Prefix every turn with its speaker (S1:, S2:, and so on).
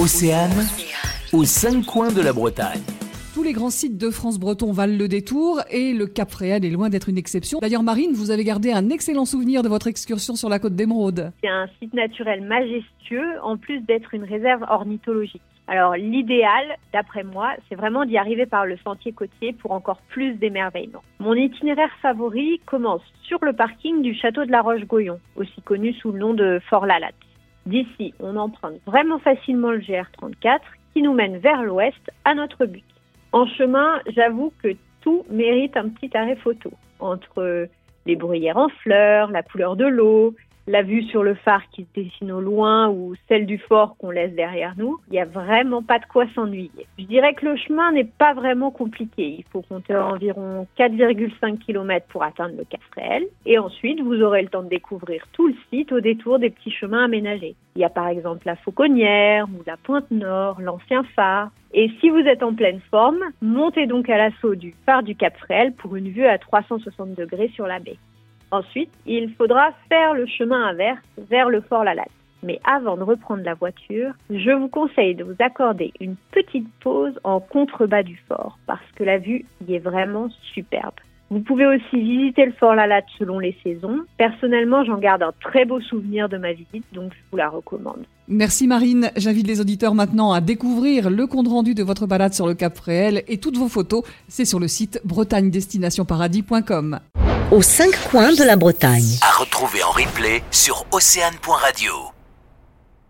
S1: Océane, aux cinq coins de la Bretagne.
S2: Tous les grands sites de France breton valent le détour et le Cap Fréhel est loin d'être une exception. D'ailleurs, Marine, vous avez gardé un excellent souvenir de votre excursion sur la côte d'Émeraude.
S3: C'est un site naturel majestueux en plus d'être une réserve ornithologique. Alors l'idéal, d'après moi, c'est vraiment d'y arriver par le sentier côtier pour encore plus d'émerveillement. Mon itinéraire favori commence sur le parking du château de la Roche-Goyon, aussi connu sous le nom de Fort Lalatte. D'ici, on emprunte vraiment facilement le GR34 qui nous mène vers l'ouest à notre but. En chemin, j'avoue que tout mérite un petit arrêt photo. Entre les bruyères en fleurs, la couleur de l'eau, la vue sur le phare qui se dessine au loin ou celle du fort qu'on laisse derrière nous, il n'y a vraiment pas de quoi s'ennuyer. Je dirais que le chemin n'est pas vraiment compliqué. Il faut compter environ 4,5 km pour atteindre le Castrel. Et ensuite, vous aurez le temps de découvrir tout le site au détour des petits chemins aménagés. Il y a par exemple la Fauconnière ou la Pointe Nord, l'ancien phare. Et si vous êtes en pleine forme, montez donc à l'assaut du phare du Cap Fréhel pour une vue à 360 degrés sur la baie. Ensuite, il faudra faire le chemin inverse vers le Fort Lalatte. Mais avant de reprendre la voiture, je vous conseille de vous accorder une petite pause en contrebas du fort parce que la vue y est vraiment superbe. Vous pouvez aussi visiter le Fort Lalatte selon les saisons. Personnellement, j'en garde un très beau souvenir de ma visite, donc je vous la recommande.
S2: Merci Marine. J'invite les auditeurs maintenant à découvrir le compte rendu de votre balade sur le Cap Fréhel et toutes vos photos. C'est sur le site bretagnedestinationparadis.com
S4: aux cinq coins de la Bretagne.
S1: À retrouver en replay sur océane.radio.